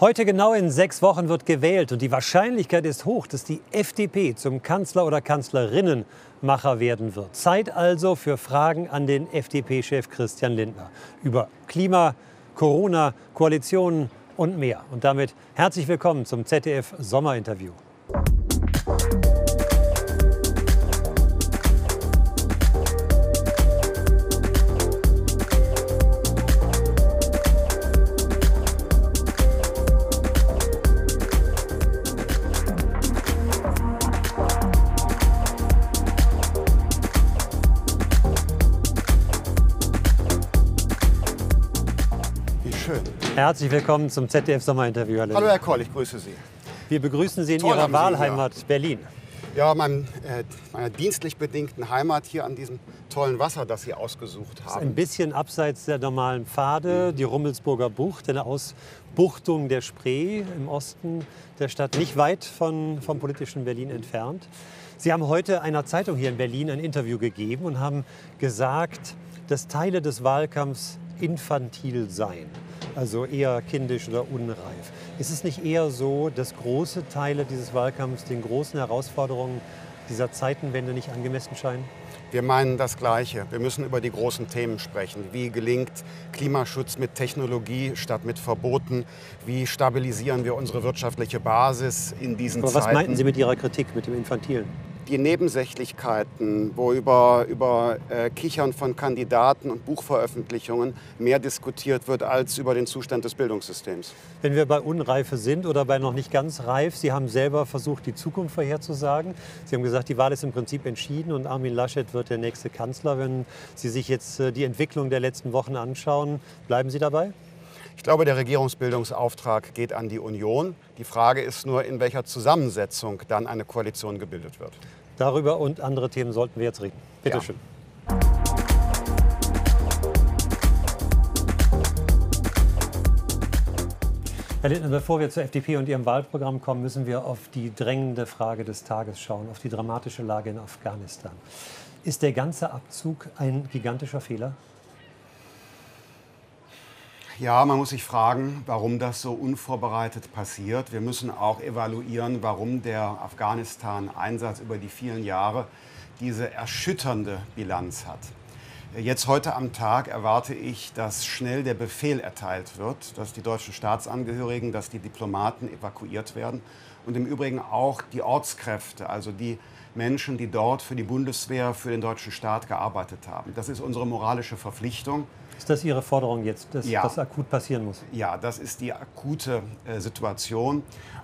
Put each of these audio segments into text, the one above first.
Heute genau in sechs Wochen wird gewählt und die Wahrscheinlichkeit ist hoch, dass die FDP zum Kanzler oder Kanzlerinnenmacher werden wird. Zeit also für Fragen an den FDP-Chef Christian Lindner über Klima, Corona, Koalitionen und mehr. Und damit herzlich willkommen zum ZDF Sommerinterview. Herzlich willkommen zum ZDF Sommerinterview. Hallo Herr Koll, ich grüße Sie. Wir begrüßen Sie in Toll Ihrer Wahlheimat Sie, Berlin. Ja, mein, äh, meiner dienstlich bedingten Heimat hier an diesem tollen Wasser, das Sie ausgesucht haben. Ein bisschen abseits der normalen Pfade, mhm. die Rummelsburger Bucht, eine Ausbuchtung der Spree im Osten der Stadt, nicht weit von, vom politischen Berlin entfernt. Sie haben heute einer Zeitung hier in Berlin ein Interview gegeben und haben gesagt, dass Teile des Wahlkampfs infantil seien also eher kindisch oder unreif. Ist es nicht eher so, dass große Teile dieses Wahlkampfs den großen Herausforderungen dieser Zeitenwende nicht angemessen scheinen? Wir meinen das Gleiche. Wir müssen über die großen Themen sprechen. Wie gelingt Klimaschutz mit Technologie statt mit Verboten? Wie stabilisieren wir unsere wirtschaftliche Basis in diesen Aber Zeiten? Was meinten Sie mit Ihrer Kritik, mit dem Infantilen? Die Nebensächlichkeiten, wo über, über äh, Kichern von Kandidaten und Buchveröffentlichungen mehr diskutiert wird als über den Zustand des Bildungssystems. Wenn wir bei Unreife sind oder bei noch nicht ganz reif, Sie haben selber versucht, die Zukunft vorherzusagen. Sie haben gesagt, die Wahl ist im Prinzip entschieden und Armin Laschet wird der nächste Kanzler. Wenn Sie sich jetzt äh, die Entwicklung der letzten Wochen anschauen, bleiben Sie dabei? Ich glaube, der Regierungsbildungsauftrag geht an die Union. Die Frage ist nur, in welcher Zusammensetzung dann eine Koalition gebildet wird. Darüber und andere Themen sollten wir jetzt reden. Bitte ja. schön. Herr Lindner, bevor wir zur FDP und Ihrem Wahlprogramm kommen, müssen wir auf die drängende Frage des Tages schauen, auf die dramatische Lage in Afghanistan. Ist der ganze Abzug ein gigantischer Fehler? Ja, man muss sich fragen, warum das so unvorbereitet passiert. Wir müssen auch evaluieren, warum der Afghanistan-Einsatz über die vielen Jahre diese erschütternde Bilanz hat. Jetzt heute am Tag erwarte ich, dass schnell der Befehl erteilt wird, dass die deutschen Staatsangehörigen, dass die Diplomaten evakuiert werden und im Übrigen auch die Ortskräfte, also die Menschen, die dort für die Bundeswehr, für den deutschen Staat gearbeitet haben. Das ist unsere moralische Verpflichtung. Ist das Ihre Forderung jetzt, dass ja. das akut passieren muss? Ja, das ist die akute äh, Situation.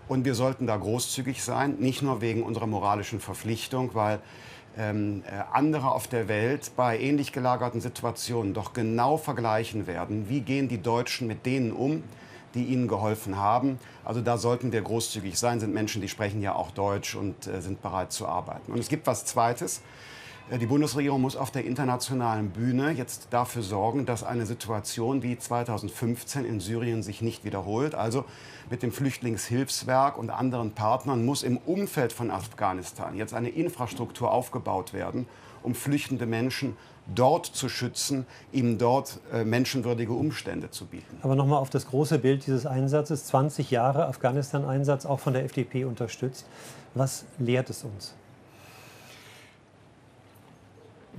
Und wir sollten da großzügig sein, nicht nur wegen unserer moralischen Verpflichtung, weil ähm, äh, andere auf der Welt bei ähnlich gelagerten Situationen doch genau vergleichen werden, wie gehen die Deutschen mit denen um, die ihnen geholfen haben. Also da sollten wir großzügig sein, sind Menschen, die sprechen ja auch Deutsch und äh, sind bereit zu arbeiten. Und es gibt was Zweites. Äh, die Bundesregierung muss auf der internationalen Bühne jetzt dafür sorgen, dass eine Situation wie 2015 in Syrien sich nicht wiederholt. Also mit dem Flüchtlingshilfswerk und anderen Partnern muss im Umfeld von Afghanistan jetzt eine Infrastruktur aufgebaut werden, um flüchtende Menschen dort zu schützen, ihm dort äh, menschenwürdige Umstände zu bieten. Aber nochmal auf das große Bild dieses Einsatzes. 20 Jahre Afghanistan-Einsatz, auch von der FDP unterstützt. Was lehrt es uns?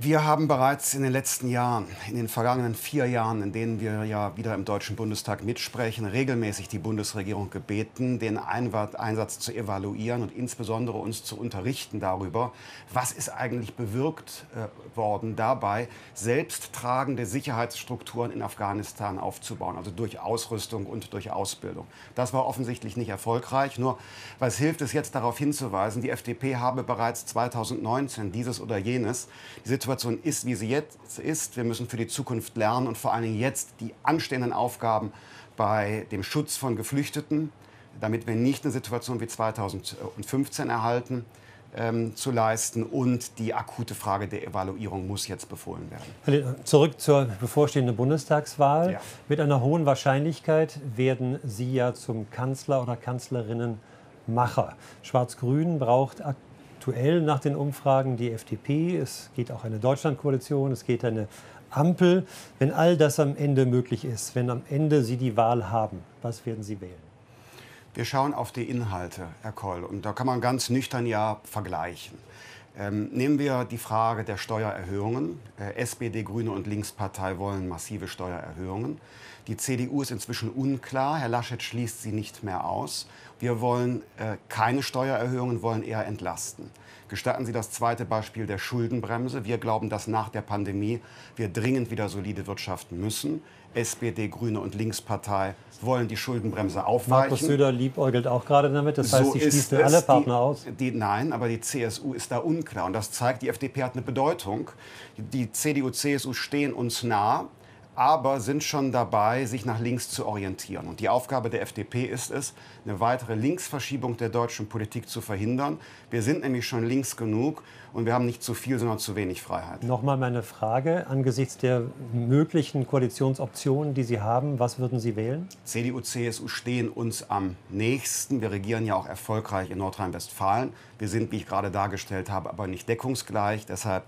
Wir haben bereits in den letzten Jahren, in den vergangenen vier Jahren, in denen wir ja wieder im Deutschen Bundestag mitsprechen, regelmäßig die Bundesregierung gebeten, den Einsatz zu evaluieren und insbesondere uns zu unterrichten darüber, was ist eigentlich bewirkt äh, worden dabei, selbsttragende Sicherheitsstrukturen in Afghanistan aufzubauen, also durch Ausrüstung und durch Ausbildung. Das war offensichtlich nicht erfolgreich. Nur was hilft es jetzt darauf hinzuweisen, die FDP habe bereits 2019 dieses oder jenes die Situation ist, wie sie jetzt ist. Wir müssen für die Zukunft lernen und vor allen Dingen jetzt die anstehenden Aufgaben bei dem Schutz von Geflüchteten, damit wir nicht eine Situation wie 2015 erhalten, ähm, zu leisten. Und die akute Frage der Evaluierung muss jetzt befohlen werden. Zurück zur bevorstehenden Bundestagswahl. Ja. Mit einer hohen Wahrscheinlichkeit werden Sie ja zum Kanzler oder Kanzlerinnenmacher. Schwarz-Grün braucht aktuell aktuell nach den Umfragen die FDP, es geht auch eine Deutschlandkoalition, es geht eine Ampel. Wenn all das am Ende möglich ist, wenn am Ende Sie die Wahl haben, was werden Sie wählen? Wir schauen auf die Inhalte, Herr Koll, und da kann man ganz nüchtern ja vergleichen. Ähm, nehmen wir die Frage der Steuererhöhungen. Äh, SPD, Grüne und Linkspartei wollen massive Steuererhöhungen. Die CDU ist inzwischen unklar. Herr Laschet schließt sie nicht mehr aus. Wir wollen äh, keine Steuererhöhungen, wollen eher entlasten. Gestatten Sie das zweite Beispiel der Schuldenbremse. Wir glauben, dass nach der Pandemie wir dringend wieder solide wirtschaften müssen. SPD, Grüne und Linkspartei wollen die Schuldenbremse aufweichen. Markus Söder liebäugelt auch gerade damit. Das heißt, so sie schließt alle Partner die, aus. Die, nein, aber die CSU ist da unklar. Und das zeigt, die FDP hat eine Bedeutung. Die CDU, CSU stehen uns nah aber sind schon dabei, sich nach links zu orientieren. Und die Aufgabe der FDP ist es, eine weitere Linksverschiebung der deutschen Politik zu verhindern. Wir sind nämlich schon links genug und wir haben nicht zu viel, sondern zu wenig Freiheit. Nochmal meine Frage angesichts der möglichen Koalitionsoptionen, die Sie haben, was würden Sie wählen? CDU, CSU stehen uns am nächsten. Wir regieren ja auch erfolgreich in Nordrhein-Westfalen. Wir sind, wie ich gerade dargestellt habe, aber nicht deckungsgleich. Deshalb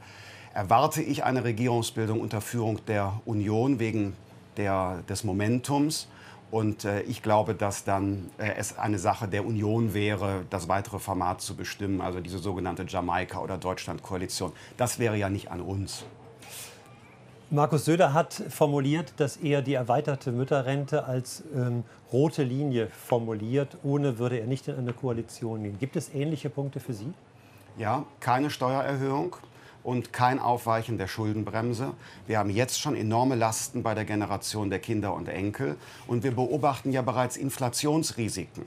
erwarte ich eine Regierungsbildung unter Führung der Union wegen der, des Momentums. Und äh, ich glaube, dass dann äh, es eine Sache der Union wäre, das weitere Format zu bestimmen, also diese sogenannte Jamaika- oder Deutschland-Koalition. Das wäre ja nicht an uns. Markus Söder hat formuliert, dass er die erweiterte Mütterrente als ähm, rote Linie formuliert. Ohne würde er nicht in eine Koalition gehen. Gibt es ähnliche Punkte für Sie? Ja, keine Steuererhöhung und kein Aufweichen der Schuldenbremse. Wir haben jetzt schon enorme Lasten bei der Generation der Kinder und Enkel und wir beobachten ja bereits Inflationsrisiken.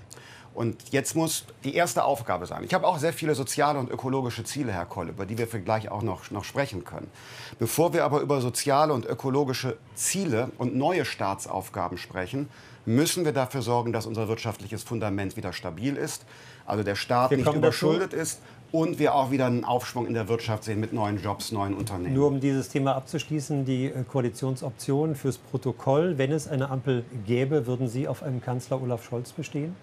Und jetzt muss die erste Aufgabe sein. Ich habe auch sehr viele soziale und ökologische Ziele, Herr Koll, über die wir vielleicht auch noch, noch sprechen können. Bevor wir aber über soziale und ökologische Ziele und neue Staatsaufgaben sprechen, müssen wir dafür sorgen, dass unser wirtschaftliches Fundament wieder stabil ist. Also der Staat wir nicht überschuldet dazu. ist und wir auch wieder einen Aufschwung in der Wirtschaft sehen mit neuen Jobs, neuen Unternehmen. Nur um dieses Thema abzuschließen, die äh, Koalitionsoption fürs Protokoll, wenn es eine Ampel gäbe, würden Sie auf einem Kanzler Olaf Scholz bestehen?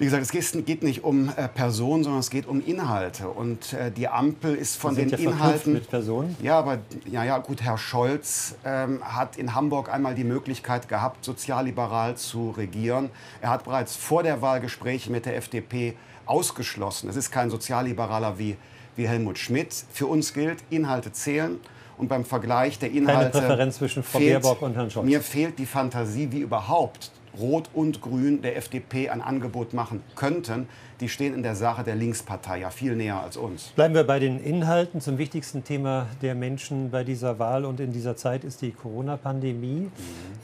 Wie gesagt, es geht nicht um äh, Personen, sondern es geht um Inhalte. Und äh, die Ampel ist von den ja Inhalten. mit Personen? Ja, aber ja, ja, gut, Herr Scholz ähm, hat in Hamburg einmal die Möglichkeit gehabt, sozialliberal zu regieren. Er hat bereits vor der Wahl Gespräche mit der FDP ausgeschlossen. Es ist kein Sozialliberaler wie, wie Helmut Schmidt. Für uns gilt, Inhalte zählen. Und beim Vergleich der Inhalte. Keine Präferenz zwischen Frau fehlt, Baerbock und Herrn Scholz. Mir fehlt die Fantasie, wie überhaupt Rot und Grün der FDP ein Angebot machen könnten, die stehen in der Sache der Linkspartei ja viel näher als uns. Bleiben wir bei den Inhalten. Zum wichtigsten Thema der Menschen bei dieser Wahl und in dieser Zeit ist die Corona-Pandemie. Mhm.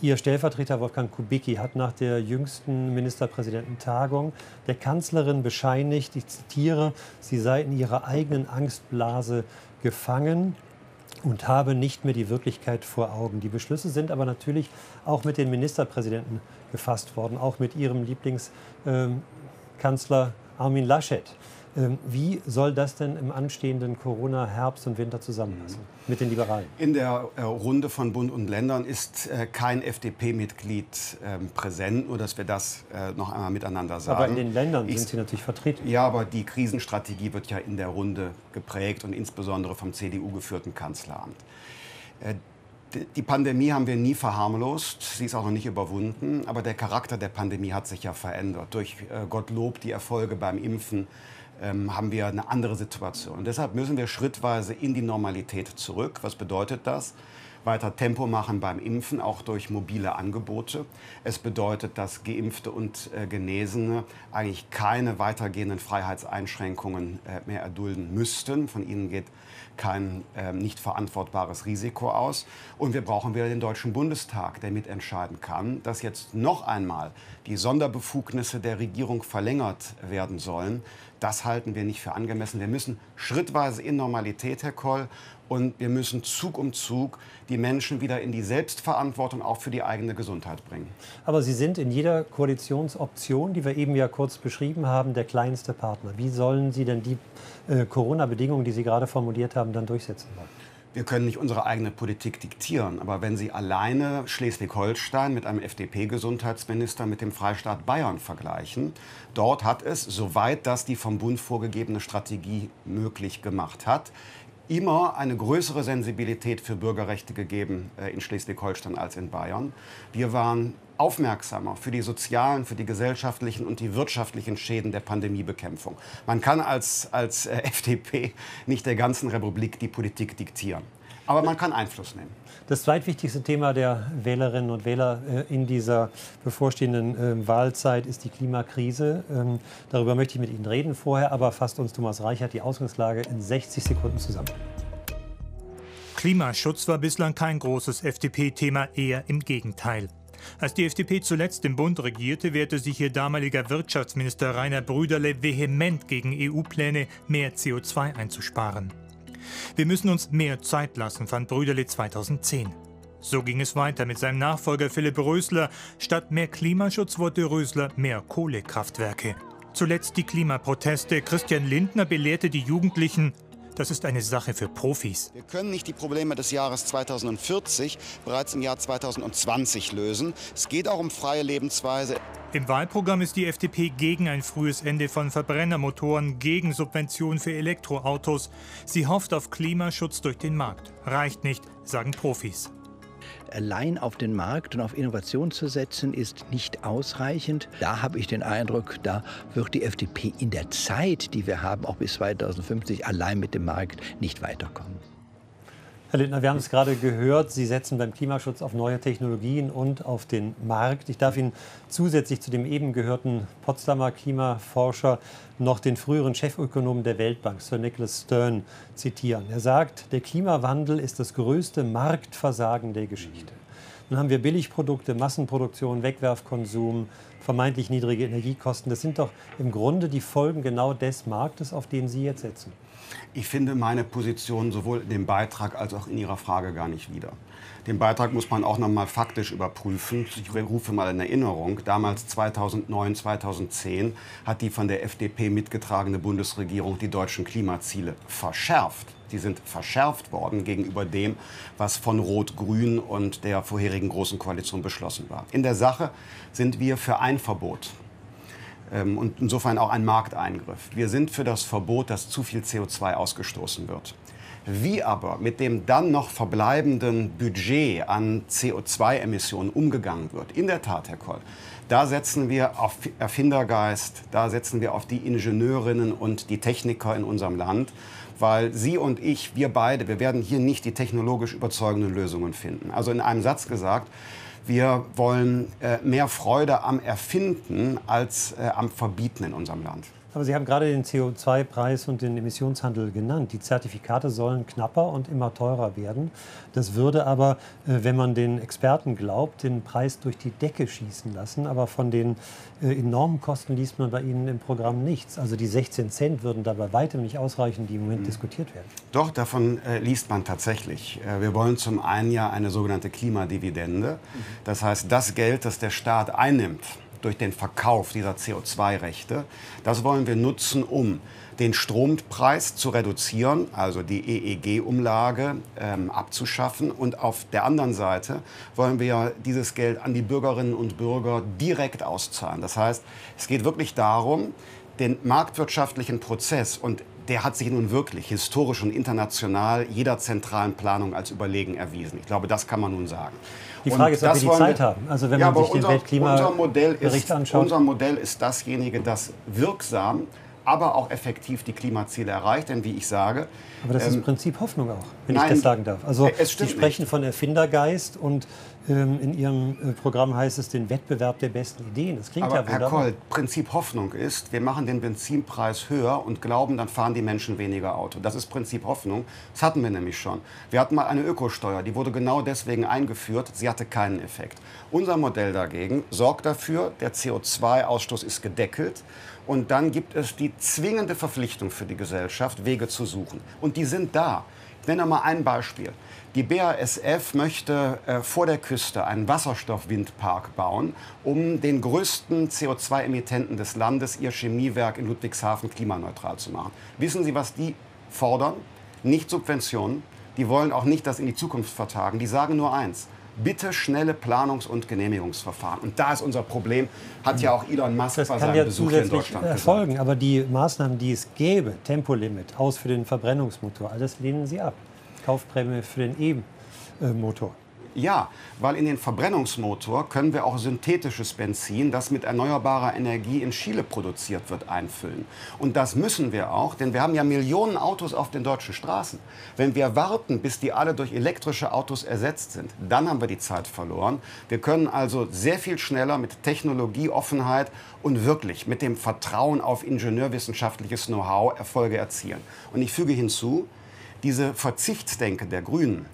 Ihr Stellvertreter Wolfgang Kubicki hat nach der jüngsten Ministerpräsidententagung der Kanzlerin bescheinigt, ich zitiere, sie sei in ihrer eigenen Angstblase gefangen und habe nicht mehr die Wirklichkeit vor Augen. Die Beschlüsse sind aber natürlich auch mit den Ministerpräsidenten gefasst worden, auch mit ihrem Lieblingskanzler ähm, Armin Laschet. Ähm, wie soll das denn im anstehenden Corona-Herbst und Winter zusammenpassen mit den Liberalen? In der äh, Runde von Bund und Ländern ist äh, kein FDP-Mitglied äh, präsent, nur dass wir das äh, noch einmal miteinander sagen. Aber in den Ländern ich, sind Sie natürlich vertreten. Ja, aber die Krisenstrategie wird ja in der Runde geprägt und insbesondere vom CDU geführten Kanzleramt. Die Pandemie haben wir nie verharmlost, sie ist auch noch nicht überwunden, aber der Charakter der Pandemie hat sich ja verändert. Durch äh, Gottlob die Erfolge beim Impfen ähm, haben wir eine andere Situation. Und deshalb müssen wir schrittweise in die Normalität zurück. Was bedeutet das? Weiter Tempo machen beim Impfen, auch durch mobile Angebote. Es bedeutet, dass Geimpfte und äh, Genesene eigentlich keine weitergehenden Freiheitseinschränkungen äh, mehr erdulden müssten. Von ihnen geht kein äh, nicht verantwortbares Risiko aus. Und wir brauchen wieder den Deutschen Bundestag, der mitentscheiden kann, dass jetzt noch einmal die Sonderbefugnisse der Regierung verlängert werden sollen. Das halten wir nicht für angemessen. Wir müssen schrittweise in Normalität, Herr Koll, und wir müssen Zug um Zug die Menschen wieder in die Selbstverantwortung auch für die eigene Gesundheit bringen. Aber Sie sind in jeder Koalitionsoption, die wir eben ja kurz beschrieben haben, der kleinste Partner. Wie sollen Sie denn die äh, Corona-Bedingungen, die Sie gerade formuliert haben, dann durchsetzen wollen? Wir können nicht unsere eigene Politik diktieren, aber wenn Sie alleine Schleswig-Holstein mit einem FDP-Gesundheitsminister mit dem Freistaat Bayern vergleichen, dort hat es, soweit das die vom Bund vorgegebene Strategie möglich gemacht hat, immer eine größere Sensibilität für Bürgerrechte gegeben äh, in Schleswig-Holstein als in Bayern. Wir waren aufmerksamer für die sozialen, für die gesellschaftlichen und die wirtschaftlichen Schäden der Pandemiebekämpfung. Man kann als, als äh, FDP nicht der ganzen Republik die Politik diktieren. Aber man kann Einfluss nehmen. Das zweitwichtigste Thema der Wählerinnen und Wähler äh, in dieser bevorstehenden ähm, Wahlzeit ist die Klimakrise. Ähm, darüber möchte ich mit Ihnen reden vorher, aber fasst uns Thomas Reichert die Ausgangslage in 60 Sekunden zusammen. Klimaschutz war bislang kein großes FDP-Thema, eher im Gegenteil. Als die FDP zuletzt im Bund regierte, wehrte sich ihr damaliger Wirtschaftsminister Rainer Brüderle vehement gegen EU-Pläne, mehr CO2 einzusparen. Wir müssen uns mehr Zeit lassen, fand Brüderle 2010. So ging es weiter mit seinem Nachfolger Philipp Rösler. Statt mehr Klimaschutz wollte Rösler mehr Kohlekraftwerke. Zuletzt die Klimaproteste. Christian Lindner belehrte die Jugendlichen, das ist eine Sache für Profis. Wir können nicht die Probleme des Jahres 2040 bereits im Jahr 2020 lösen. Es geht auch um freie Lebensweise. Im Wahlprogramm ist die FDP gegen ein frühes Ende von Verbrennermotoren, gegen Subventionen für Elektroautos. Sie hofft auf Klimaschutz durch den Markt. Reicht nicht, sagen Profis allein auf den Markt und auf Innovation zu setzen, ist nicht ausreichend. Da habe ich den Eindruck, da wird die FDP in der Zeit, die wir haben, auch bis 2050 allein mit dem Markt nicht weiterkommen. Herr Lindner, wir haben es gerade gehört, Sie setzen beim Klimaschutz auf neue Technologien und auf den Markt. Ich darf Ihnen zusätzlich zu dem eben gehörten Potsdamer Klimaforscher noch den früheren Chefökonomen der Weltbank, Sir Nicholas Stern, zitieren. Er sagt, der Klimawandel ist das größte Marktversagen der Geschichte. Nun haben wir Billigprodukte, Massenproduktion, Wegwerfkonsum, vermeintlich niedrige Energiekosten. Das sind doch im Grunde die Folgen genau des Marktes, auf den Sie jetzt setzen. Ich finde meine Position sowohl in dem Beitrag als auch in Ihrer Frage gar nicht wieder. Den Beitrag muss man auch noch mal faktisch überprüfen. Ich rufe mal in Erinnerung, damals 2009, 2010 hat die von der FDP mitgetragene Bundesregierung die deutschen Klimaziele verschärft. Die sind verschärft worden gegenüber dem, was von Rot-Grün und der vorherigen Großen Koalition beschlossen war. In der Sache sind wir für ein Verbot ähm, und insofern auch ein Markteingriff. Wir sind für das Verbot, dass zu viel CO2 ausgestoßen wird. Wie aber mit dem dann noch verbleibenden Budget an CO2-Emissionen umgegangen wird, in der Tat, Herr Koll, da setzen wir auf Erfindergeist, da setzen wir auf die Ingenieurinnen und die Techniker in unserem Land, weil Sie und ich, wir beide, wir werden hier nicht die technologisch überzeugenden Lösungen finden. Also in einem Satz gesagt, wir wollen äh, mehr Freude am Erfinden als äh, am Verbieten in unserem Land. Aber Sie haben gerade den CO2-Preis und den Emissionshandel genannt. Die Zertifikate sollen knapper und immer teurer werden. Das würde aber, äh, wenn man den Experten glaubt, den Preis durch die Decke schießen lassen. Aber von den äh, enormen Kosten liest man bei Ihnen im Programm nichts. Also die 16 Cent würden da bei weitem nicht ausreichen, die im Moment mhm. diskutiert werden. Doch, davon äh, liest man tatsächlich. Äh, wir wollen zum einen ja eine sogenannte Klimadividende. Mhm. Das heißt, das Geld, das der Staat einnimmt, durch den Verkauf dieser CO2-Rechte. Das wollen wir nutzen, um den Strompreis zu reduzieren, also die EEG-Umlage ähm, abzuschaffen. Und auf der anderen Seite wollen wir dieses Geld an die Bürgerinnen und Bürger direkt auszahlen. Das heißt, es geht wirklich darum, den marktwirtschaftlichen Prozess und der hat sich nun wirklich historisch und international jeder zentralen Planung als überlegen erwiesen. Ich glaube, das kann man nun sagen. Die Frage ist, ob wir die Zeit haben. Also wenn ja, man sich unser, den Weltklimabericht anschaut. Unser Modell ist dasjenige, das wirksam aber auch effektiv die Klimaziele erreicht. Denn wie ich sage. Aber das ähm, ist Prinzip Hoffnung auch, wenn nein, ich das sagen darf. Also Sie sprechen nicht. von Erfindergeist und in Ihrem äh, Programm heißt es den Wettbewerb der besten Ideen. Das klingt aber, ja wunderbar. Herr Koll, Prinzip Hoffnung ist, wir machen den Benzinpreis höher und glauben, dann fahren die Menschen weniger Auto. Das ist Prinzip Hoffnung. Das hatten wir nämlich schon. Wir hatten mal eine Ökosteuer, die wurde genau deswegen eingeführt. Sie hatte keinen Effekt. Unser Modell dagegen sorgt dafür, der CO2-Ausstoß ist gedeckelt. Und dann gibt es die zwingende Verpflichtung für die Gesellschaft, Wege zu suchen. Und die sind da. Ich nenne mal ein Beispiel. Die BASF möchte äh, vor der Küste einen Wasserstoffwindpark bauen, um den größten CO2-Emittenten des Landes, ihr Chemiewerk in Ludwigshafen, klimaneutral zu machen. Wissen Sie, was die fordern? Nicht Subventionen. Die wollen auch nicht das in die Zukunft vertagen. Die sagen nur eins bitte schnelle Planungs- und Genehmigungsverfahren. Und da ist unser Problem, hat ja auch Elon Musk das bei seinem ja Besuch in Deutschland erfolgen, gesagt. Aber die Maßnahmen, die es gäbe, Tempolimit, aus für den Verbrennungsmotor, alles lehnen Sie ab. Kaufprämie für den E-Motor. Ja, weil in den Verbrennungsmotor können wir auch synthetisches Benzin, das mit erneuerbarer Energie in Chile produziert wird, einfüllen. Und das müssen wir auch, denn wir haben ja Millionen Autos auf den deutschen Straßen. Wenn wir warten, bis die alle durch elektrische Autos ersetzt sind, dann haben wir die Zeit verloren. Wir können also sehr viel schneller mit Technologieoffenheit und wirklich mit dem Vertrauen auf ingenieurwissenschaftliches Know-how Erfolge erzielen. Und ich füge hinzu, diese Verzichtsdenke der Grünen,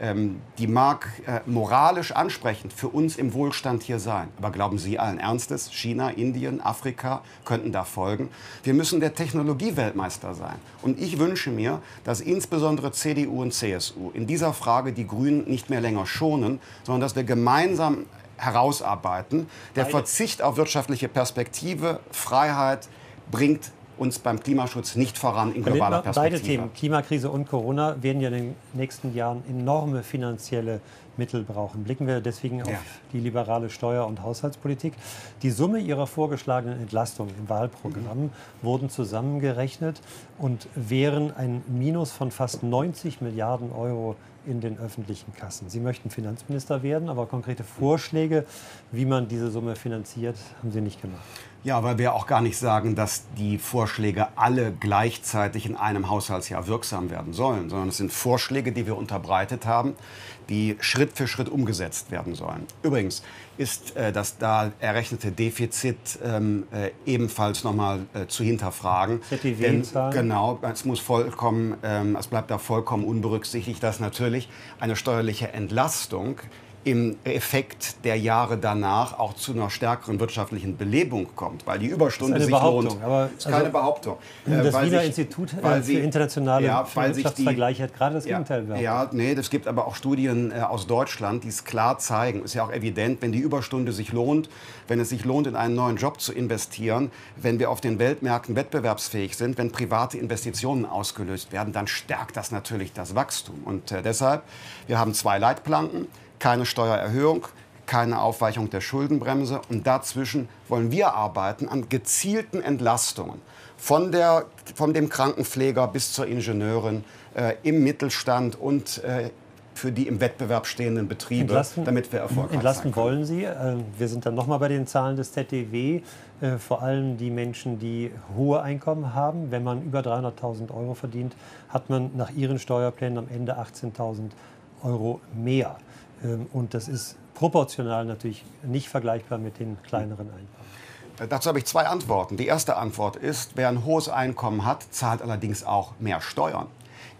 ähm, die mag äh, moralisch ansprechend für uns im Wohlstand hier sein. Aber glauben Sie allen Ernstes, China, Indien, Afrika könnten da folgen? Wir müssen der Technologieweltmeister sein. Und ich wünsche mir, dass insbesondere CDU und CSU in dieser Frage die Grünen nicht mehr länger schonen, sondern dass wir gemeinsam herausarbeiten. Der Verzicht auf wirtschaftliche Perspektive, Freiheit bringt uns beim Klimaschutz nicht voran in globaler Perspektive. Beide Themen, Klimakrise und Corona, werden ja in den nächsten Jahren enorme finanzielle Mittel brauchen. Blicken wir deswegen auf die liberale Steuer- und Haushaltspolitik. Die Summe ihrer vorgeschlagenen Entlastungen im Wahlprogramm mhm. wurden zusammengerechnet und wären ein Minus von fast 90 Milliarden Euro in den öffentlichen Kassen. Sie möchten Finanzminister werden, aber konkrete Vorschläge, wie man diese Summe finanziert, haben Sie nicht gemacht. Ja, weil wir auch gar nicht sagen, dass die Vorschläge alle gleichzeitig in einem Haushaltsjahr wirksam werden sollen, sondern es sind Vorschläge, die wir unterbreitet haben, die Schritt für Schritt umgesetzt werden sollen. Übrigens ist äh, das da errechnete Defizit ähm, äh, ebenfalls nochmal äh, zu hinterfragen. Denn, genau, es muss vollkommen, ähm, es bleibt da vollkommen unberücksichtigt, dass natürlich eine steuerliche Entlastung im Effekt der Jahre danach auch zu einer stärkeren wirtschaftlichen Belebung kommt, weil die Überstunde sich lohnt. Aber das ist keine also, Behauptung. Das äh, Wiener sich, Institut äh, für internationale ja, Wirtschaftsvergleiche hat gerade das ja, Gegenteil behauptet. Ja, nee, es gibt aber auch Studien äh, aus Deutschland, die es klar zeigen. Ist ja auch evident, wenn die Überstunde sich lohnt, wenn es sich lohnt, in einen neuen Job zu investieren, wenn wir auf den Weltmärkten wettbewerbsfähig sind, wenn private Investitionen ausgelöst werden, dann stärkt das natürlich das Wachstum. Und äh, deshalb, wir haben zwei Leitplanken keine Steuererhöhung, keine Aufweichung der Schuldenbremse. Und dazwischen wollen wir arbeiten an gezielten Entlastungen. Von, der, von dem Krankenpfleger bis zur Ingenieurin äh, im Mittelstand und äh, für die im Wettbewerb stehenden Betriebe, entlasten, damit wir erfolgreich entlasten wollen Sie. Äh, wir sind dann nochmal bei den Zahlen des ZDW. Äh, vor allem die Menschen, die hohe Einkommen haben. Wenn man über 300.000 Euro verdient, hat man nach Ihren Steuerplänen am Ende 18.000 Euro mehr. Ähm, und das ist proportional natürlich nicht vergleichbar mit den kleineren Einkommen. Äh, dazu habe ich zwei Antworten. Die erste Antwort ist, wer ein hohes Einkommen hat, zahlt allerdings auch mehr Steuern.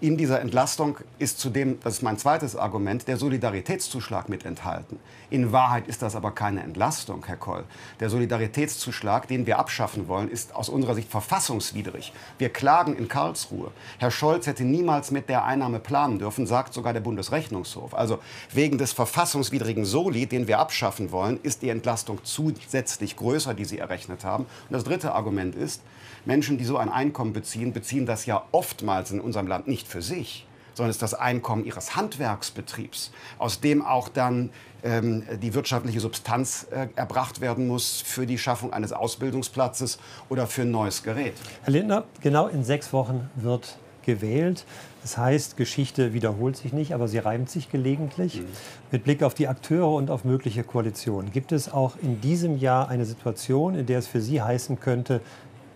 In dieser Entlastung ist zudem, das ist mein zweites Argument, der Solidaritätszuschlag mit enthalten. In Wahrheit ist das aber keine Entlastung, Herr Koll. Der Solidaritätszuschlag, den wir abschaffen wollen, ist aus unserer Sicht verfassungswidrig. Wir klagen in Karlsruhe. Herr Scholz hätte niemals mit der Einnahme planen dürfen, sagt sogar der Bundesrechnungshof. Also wegen des verfassungswidrigen Soli, den wir abschaffen wollen, ist die Entlastung zusätzlich größer, die Sie errechnet haben. Und das dritte Argument ist, Menschen, die so ein Einkommen beziehen, beziehen das ja oftmals in unserem Land nicht für sich, sondern es ist das Einkommen ihres Handwerksbetriebs, aus dem auch dann ähm, die wirtschaftliche Substanz äh, erbracht werden muss für die Schaffung eines Ausbildungsplatzes oder für ein neues Gerät. Herr Lindner, genau in sechs Wochen wird gewählt. Das heißt, Geschichte wiederholt sich nicht, aber sie reimt sich gelegentlich. Mhm. Mit Blick auf die Akteure und auf mögliche Koalitionen. Gibt es auch in diesem Jahr eine Situation, in der es für Sie heißen könnte,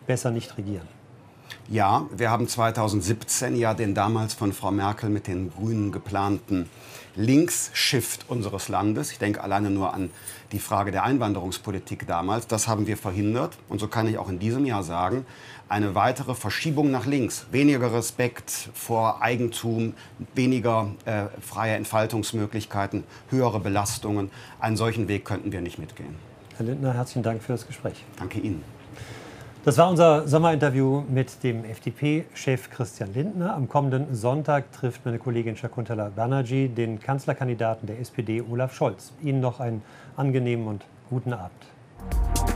besser nicht regieren? Ja, wir haben 2017 ja den damals von Frau Merkel mit den Grünen geplanten Links-Shift unseres Landes. Ich denke alleine nur an die Frage der Einwanderungspolitik damals. Das haben wir verhindert. Und so kann ich auch in diesem Jahr sagen, eine weitere Verschiebung nach links, weniger Respekt vor Eigentum, weniger äh, freie Entfaltungsmöglichkeiten, höhere Belastungen. Einen solchen Weg könnten wir nicht mitgehen. Herr Lindner, herzlichen Dank für das Gespräch. Danke Ihnen. Das war unser Sommerinterview mit dem FDP-Chef Christian Lindner. Am kommenden Sonntag trifft meine Kollegin Shakuntala Banerjee den Kanzlerkandidaten der SPD Olaf Scholz. Ihnen noch einen angenehmen und guten Abend.